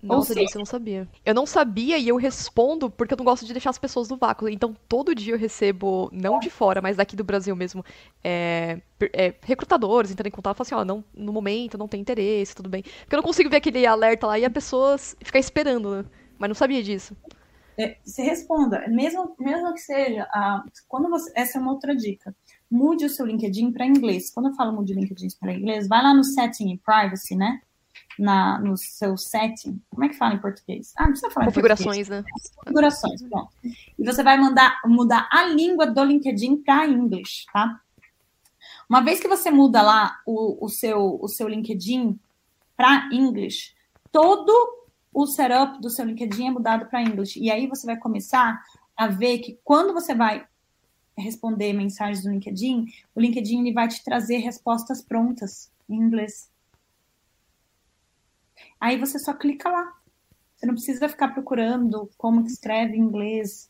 Nossa, seja... disso eu não sabia. Eu não sabia e eu respondo porque eu não gosto de deixar as pessoas no vácuo. Então, todo dia eu recebo, não de fora, mas daqui do Brasil mesmo, é, é, recrutadores entrando em contato e falam assim, ó, não, no momento não tem interesse, tudo bem. Porque eu não consigo ver aquele alerta lá e a pessoa ficar esperando, né? Mas não sabia disso. É, se responda, mesmo, mesmo que seja, ah, quando você, essa é uma outra dica, mude o seu LinkedIn para inglês. Quando eu falo mude o LinkedIn para inglês, vai lá no setting e privacy, né? Na, no seu setting. Como é que fala em português? Ah, não precisa falar Configurações, né? Configurações, pronto. E você vai mandar, mudar a língua do LinkedIn para inglês, tá? Uma vez que você muda lá o, o, seu, o seu LinkedIn para inglês, todo o setup do seu LinkedIn é mudado para inglês. E aí você vai começar a ver que quando você vai responder mensagens do LinkedIn, o LinkedIn ele vai te trazer respostas prontas em inglês. Aí você só clica lá. Você não precisa ficar procurando como que escreve em inglês,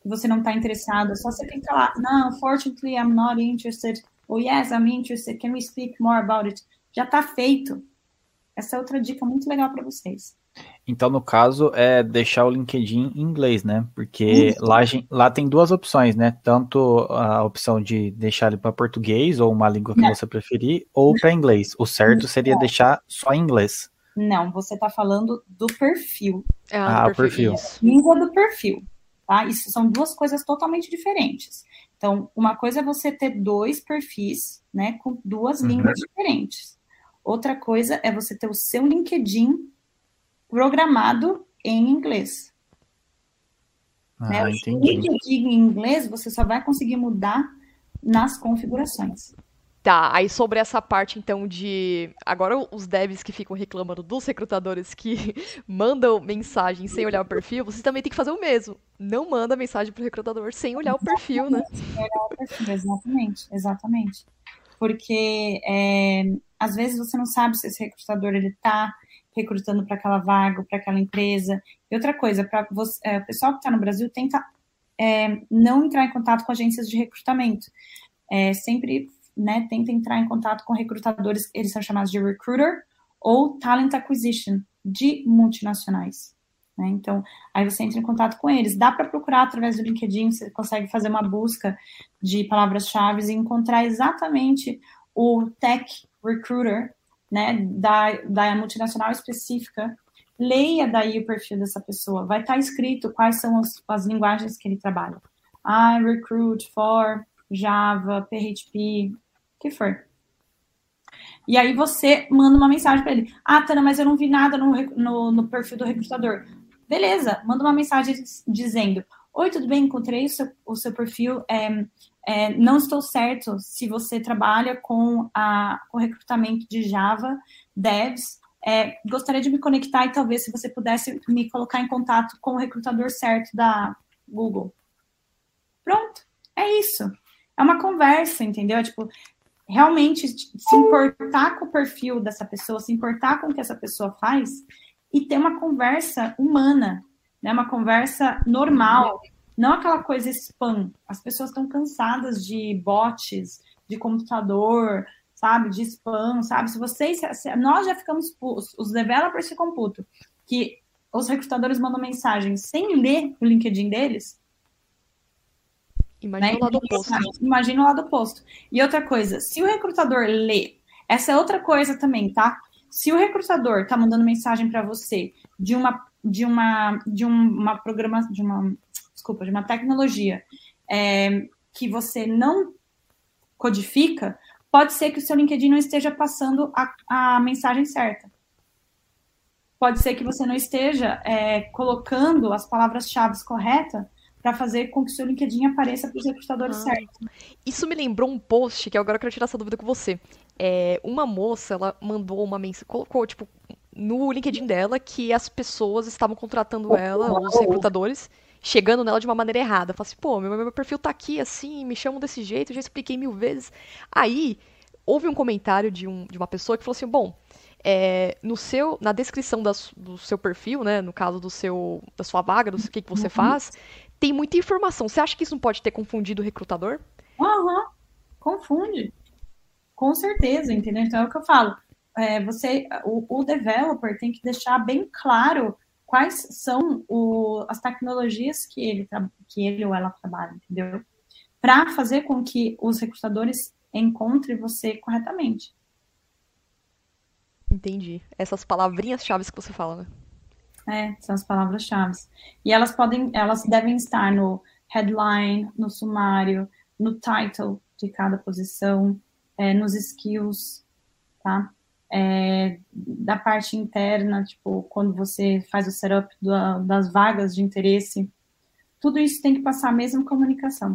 que você não está interessado. Só você clicar lá. Não, fortunately, I'm not interested. Ou yes, I'm interested. Can we speak more about it? Já está feito. Essa é outra dica muito legal para vocês. Então, no caso, é deixar o LinkedIn em inglês, né? Porque lá, lá tem duas opções, né? Tanto a opção de deixar ele para português, ou uma língua que Não. você preferir, ou para inglês. O certo seria deixar só em inglês. Não, você está falando do perfil. Ah, ah o perfil. Língua do perfil, tá? Isso são duas coisas totalmente diferentes. Então, uma coisa é você ter dois perfis, né, com duas uhum. línguas diferentes. Outra coisa é você ter o seu LinkedIn programado em inglês. Ah, né? entendi. O LinkedIn em inglês você só vai conseguir mudar nas configurações. Tá, aí sobre essa parte então de. Agora os devs que ficam reclamando dos recrutadores que mandam mensagem sem olhar o perfil, vocês também tem que fazer o mesmo. Não manda mensagem pro recrutador sem olhar exatamente, o perfil, né? Sem olhar o perfil, exatamente, exatamente. Porque é, às vezes você não sabe se esse recrutador ele tá recrutando para aquela vaga, para aquela empresa. E outra coisa, para é, o pessoal que está no Brasil tenta é, não entrar em contato com agências de recrutamento. É, sempre né, tenta entrar em contato com recrutadores, eles são chamados de recruiter ou talent acquisition de multinacionais. Né? Então, aí você entra em contato com eles. Dá para procurar através do LinkedIn, você consegue fazer uma busca de palavras-chave e encontrar exatamente o tech recruiter né, da, da multinacional específica. Leia daí o perfil dessa pessoa. Vai estar tá escrito quais são as, as linguagens que ele trabalha. I recruit for Java, PHP, que for. E aí você manda uma mensagem para ele. Ah, Tana, mas eu não vi nada no, no, no, perfil do recrutador. Beleza, manda uma mensagem dizendo: Oi, tudo bem? Encontrei o seu, o seu perfil. É, é, não estou certo se você trabalha com, com recrutamento de Java, devs. É, gostaria de me conectar e talvez se você pudesse me colocar em contato com o recrutador certo da Google. Pronto, é isso. É uma conversa, entendeu? É, tipo, realmente se importar com o perfil dessa pessoa, se importar com o que essa pessoa faz e ter uma conversa humana, né? Uma conversa normal, não aquela coisa spam. As pessoas estão cansadas de bots, de computador, sabe, de spam, sabe? Se vocês, se nós já ficamos, os, os developers ficam putos, que os recrutadores mandam mensagem sem ler o LinkedIn deles. Imagina né? o lado oposto. Imagina o lado oposto. E outra coisa, se o recrutador lê, essa é outra coisa também, tá? Se o recrutador tá mandando mensagem para você de uma de uma de uma programa de uma desculpa de uma tecnologia é, que você não codifica, pode ser que o seu LinkedIn não esteja passando a, a mensagem certa. Pode ser que você não esteja é, colocando as palavras-chave corretas para fazer com que o seu LinkedIn apareça para os recrutadores ah. certos. Isso me lembrou um post que agora eu quero tirar essa dúvida com você. É, uma moça, ela mandou uma mensagem, colocou, tipo, no LinkedIn dela que as pessoas estavam contratando ela, os recrutadores, chegando nela de uma maneira errada. Fala assim, pô, meu, meu perfil tá aqui assim, me chamam desse jeito, já expliquei mil vezes. Aí, houve um comentário de, um, de uma pessoa que falou assim, bom, é, no seu, na descrição das, do seu perfil, né, no caso do seu, da sua vaga, do que, que você uhum. faz, tem muita informação. Você acha que isso não pode ter confundido o recrutador? Aham, confunde. Com certeza, entendeu? Então é o que eu falo. É, você, o, o developer tem que deixar bem claro quais são o, as tecnologias que ele, que ele ou ela trabalha, entendeu? Para fazer com que os recrutadores encontrem você corretamente. Entendi. Essas palavrinhas-chave que você fala, né? É, são as palavras-chave. E elas podem, elas devem estar no headline, no sumário, no title de cada posição, é, nos skills, tá? É, da parte interna, tipo, quando você faz o setup da, das vagas de interesse, tudo isso tem que passar a mesma comunicação.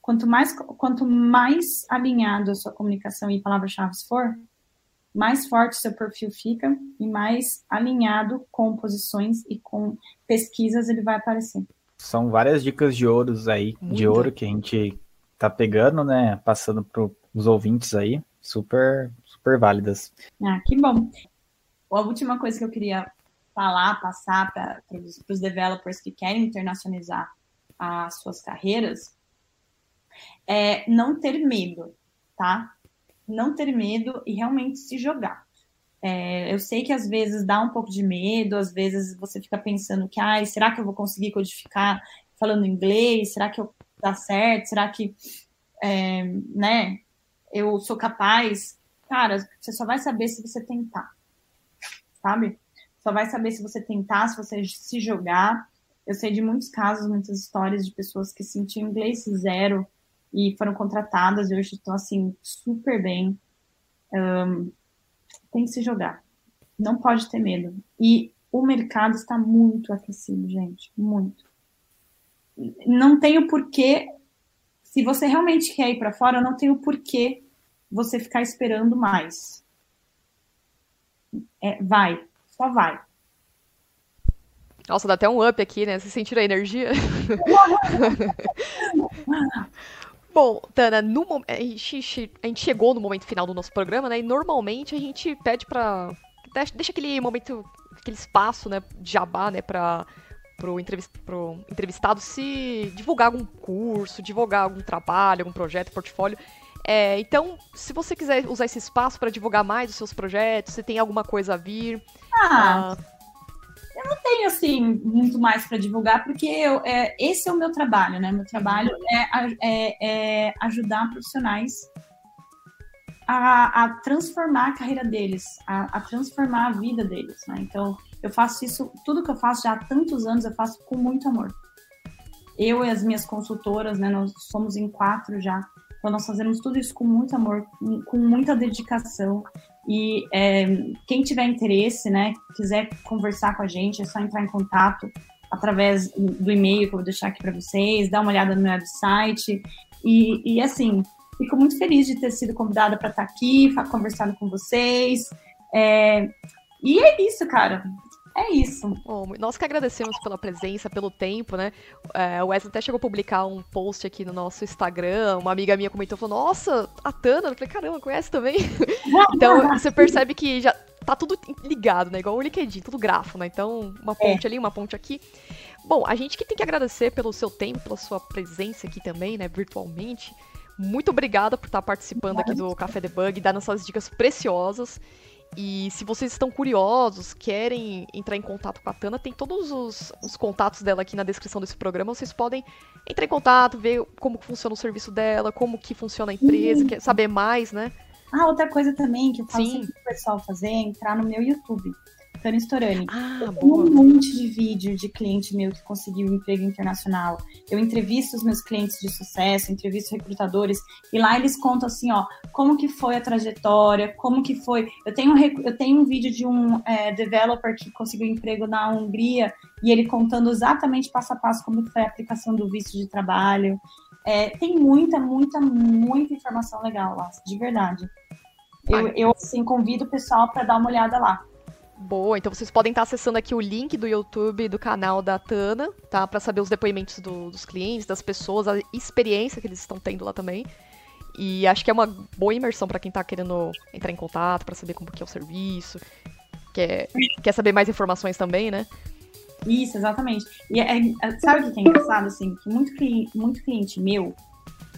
Quanto mais, quanto mais alinhado a sua comunicação e palavras-chave for, mais forte seu perfil fica e mais alinhado com posições e com pesquisas ele vai aparecer. São várias dicas de ouros aí, Muito. de ouro que a gente tá pegando, né? Passando para os ouvintes aí, super, super válidas. Ah, que bom. A última coisa que eu queria falar, passar para os developers que querem internacionalizar as suas carreiras é não ter medo, tá? Não ter medo e realmente se jogar. É, eu sei que às vezes dá um pouco de medo, às vezes você fica pensando que, ai, será que eu vou conseguir codificar falando inglês? Será que eu dá certo? Será que, é, né, eu sou capaz? Cara, você só vai saber se você tentar, sabe? Só vai saber se você tentar, se você se jogar. Eu sei de muitos casos, muitas histórias de pessoas que sentiam inglês zero, e foram contratadas e hoje estão assim super bem. Um, tem que se jogar. Não pode ter medo. E o mercado está muito aquecido, gente, muito. Não tem o porquê. Se você realmente quer ir para fora, não tem o porquê você ficar esperando mais. É, vai, só vai. Nossa, dá até um up aqui, né? Vocês sentiram a energia? Bom, Tana, no, a, gente, a gente chegou no momento final do nosso programa, né? E normalmente a gente pede pra. Deixa aquele momento, aquele espaço, né, de jabá, né, pra, pro, entrevist, pro entrevistado se divulgar algum curso, divulgar algum trabalho, algum projeto, portfólio. É, então, se você quiser usar esse espaço para divulgar mais os seus projetos, se tem alguma coisa a vir. Ah, ah eu não tenho, assim, muito mais para divulgar, porque eu, é, esse é o meu trabalho, né? Meu trabalho é, é, é ajudar profissionais a, a, transformar a carreira deles, a, a, transformar a vida deles, né? Então, eu faço isso, tudo que eu faço já há tantos anos, eu faço com muito amor. Eu e as minhas consultoras, né? Nós somos em quatro já. Então, nós fazemos tudo isso com muito amor, com muita dedicação. E é, quem tiver interesse, né, quiser conversar com a gente, é só entrar em contato através do e-mail que eu vou deixar aqui para vocês, dar uma olhada no meu website. E, e assim, fico muito feliz de ter sido convidada para estar tá aqui, conversando com vocês. É, e é isso, cara. É isso. Bom, nós que agradecemos pela presença, pelo tempo, né? É, o Wesley até chegou a publicar um post aqui no nosso Instagram. Uma amiga minha comentou, falou, nossa, a Tana. Eu falei, caramba, conhece também? então, você percebe que já tá tudo ligado, né? Igual o LinkedIn, tudo grafo, né? Então, uma ponte é. ali, uma ponte aqui. Bom, a gente que tem que agradecer pelo seu tempo, pela sua presença aqui também, né? Virtualmente. Muito obrigada por estar participando aqui do Café Debug, dando essas dicas preciosas. E se vocês estão curiosos, querem entrar em contato com a Tana, tem todos os, os, contatos dela aqui na descrição desse programa. Vocês podem entrar em contato, ver como funciona o serviço dela, como que funciona a empresa, quer saber mais, né? Ah, outra coisa também que eu falo sempre pro pessoal fazer é entrar no meu YouTube. Tânia Storani. Ah, um monte de vídeo de cliente meu que conseguiu um emprego internacional. Eu entrevisto os meus clientes de sucesso, entrevisto recrutadores, e lá eles contam assim, ó, como que foi a trajetória, como que foi. Eu tenho, eu tenho um vídeo de um é, developer que conseguiu emprego na Hungria, e ele contando exatamente passo a passo como foi a aplicação do visto de trabalho. É, tem muita, muita, muita informação legal lá, de verdade. Eu, eu assim, convido o pessoal para dar uma olhada lá. Boa, então vocês podem estar acessando aqui o link do YouTube do canal da Tana, tá? Para saber os depoimentos do, dos clientes, das pessoas, a experiência que eles estão tendo lá também. E acho que é uma boa imersão para quem está querendo entrar em contato, para saber como que é o serviço, quer, quer saber mais informações também, né? Isso, exatamente. E é, é, sabe o que é engraçado, assim? Que muito, muito cliente meu,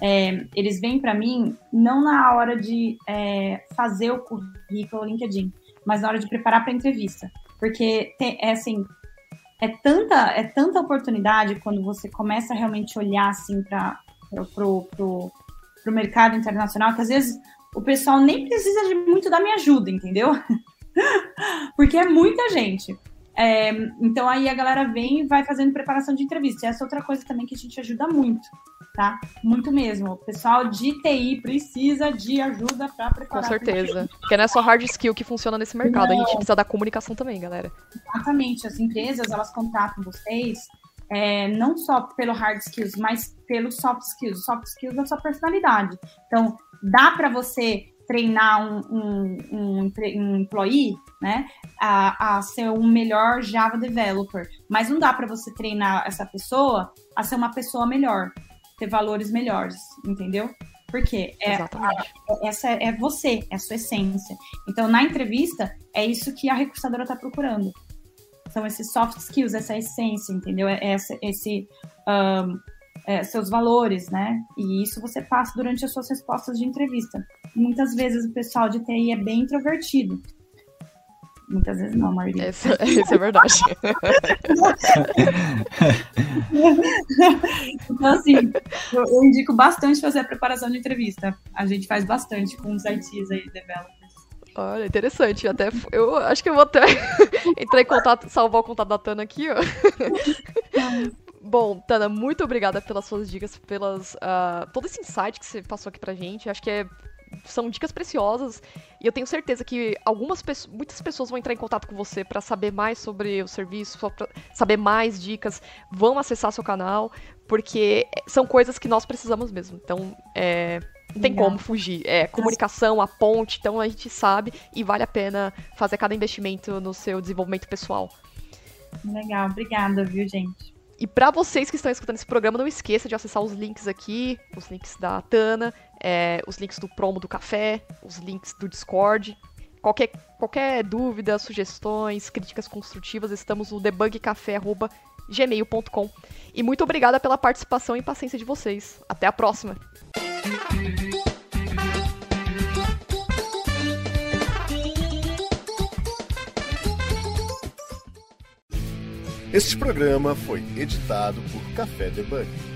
é, eles vêm para mim não na hora de é, fazer o currículo LinkedIn, mas na hora de preparar para a entrevista. Porque tem, é assim, é tanta, é tanta oportunidade quando você começa a realmente olhar assim para pro, pro, pro mercado internacional, que às vezes o pessoal nem precisa de muito da minha ajuda, entendeu? Porque é muita gente. É, então aí a galera vem e vai fazendo preparação de entrevista. E essa é outra coisa também que a gente ajuda muito, tá? Muito mesmo. O pessoal de TI precisa de ajuda para preparar. Com certeza. Porque não é só hard skill que funciona nesse mercado, não. a gente precisa da comunicação também, galera. Exatamente. As empresas, elas contratam vocês é, não só pelo hard skills, mas pelo soft skills. Soft skills é a sua personalidade. Então, dá para você treinar um, um, um, um employee né, a, a ser um melhor Java developer, mas não dá para você treinar essa pessoa a ser uma pessoa melhor, ter valores melhores, entendeu? Porque é, essa é você, é a sua essência. Então, na entrevista, é isso que a recrutadora está procurando. São esses soft skills, essa essência, entendeu? É essa, esse um, é, seus valores, né? E isso você passa durante as suas respostas de entrevista. Muitas vezes o pessoal de TI é bem introvertido. Muitas vezes não, Maria. Isso, isso é verdade. então, assim, eu, indico bastante fazer a preparação de entrevista. A gente faz bastante com os ITs aí, developers. Olha, interessante. Até eu acho que eu vou até entrar em contato, salvar o contato da Tana aqui, ó. Bom, Tana, muito obrigada pelas suas dicas, pelas uh, todo esse insight que você passou aqui pra gente. Acho que é, são dicas preciosas e eu tenho certeza que algumas muitas pessoas vão entrar em contato com você para saber mais sobre o serviço, saber mais dicas, vão acessar seu canal, porque são coisas que nós precisamos mesmo. Então, é, não tem como fugir. É comunicação, a ponte, então a gente sabe e vale a pena fazer cada investimento no seu desenvolvimento pessoal. Legal, obrigada, viu, gente? E para vocês que estão escutando esse programa, não esqueça de acessar os links aqui, os links da Tana, é, os links do promo do café, os links do Discord. Qualquer, qualquer dúvida, sugestões, críticas construtivas, estamos no debugcafé.gmail.com. E muito obrigada pela participação e paciência de vocês. Até a próxima! Este programa foi editado por Café Debug.